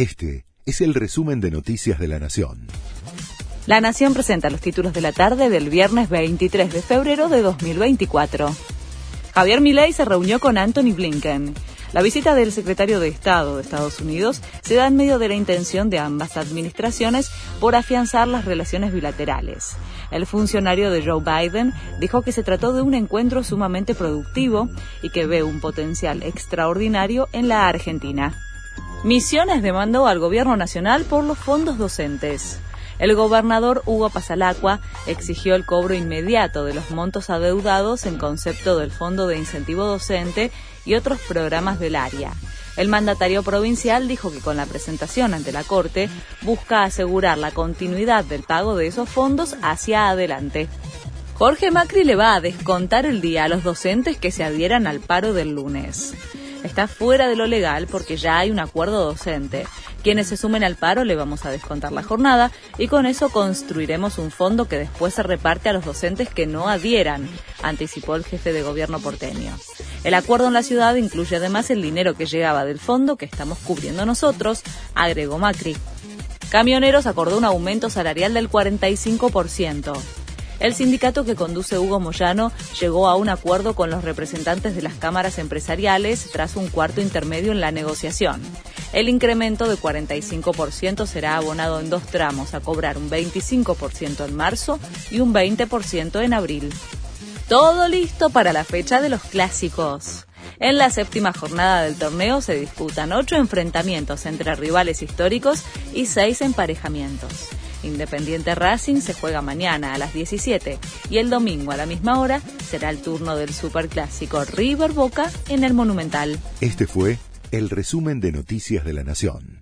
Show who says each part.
Speaker 1: Este es el resumen de Noticias de la Nación.
Speaker 2: La Nación presenta los títulos de la tarde del viernes 23 de febrero de 2024. Javier Milei se reunió con Anthony Blinken. La visita del secretario de Estado de Estados Unidos se da en medio de la intención de ambas administraciones por afianzar las relaciones bilaterales. El funcionario de Joe Biden dijo que se trató de un encuentro sumamente productivo y que ve un potencial extraordinario en la Argentina. Misiones demandó al Gobierno Nacional por los fondos docentes. El gobernador Hugo Pasalacua exigió el cobro inmediato de los montos adeudados en concepto del Fondo de Incentivo Docente y otros programas del área. El mandatario provincial dijo que con la presentación ante la Corte busca asegurar la continuidad del pago de esos fondos hacia adelante. Jorge Macri le va a descontar el día a los docentes que se adhieran al paro del lunes está fuera de lo legal porque ya hay un acuerdo docente. Quienes se sumen al paro le vamos a descontar la jornada y con eso construiremos un fondo que después se reparte a los docentes que no adhieran, anticipó el jefe de gobierno porteño. El acuerdo en la ciudad incluye además el dinero que llegaba del fondo que estamos cubriendo nosotros, agregó Macri. Camioneros acordó un aumento salarial del 45%. El sindicato que conduce Hugo Moyano llegó a un acuerdo con los representantes de las cámaras empresariales tras un cuarto intermedio en la negociación. El incremento de 45% será abonado en dos tramos, a cobrar un 25% en marzo y un 20% en abril. Todo listo para la fecha de los clásicos. En la séptima jornada del torneo se disputan ocho enfrentamientos entre rivales históricos y seis emparejamientos. Independiente Racing se juega mañana a las 17 y el domingo a la misma hora será el turno del superclásico River Boca en el Monumental.
Speaker 1: Este fue el resumen de Noticias de la Nación.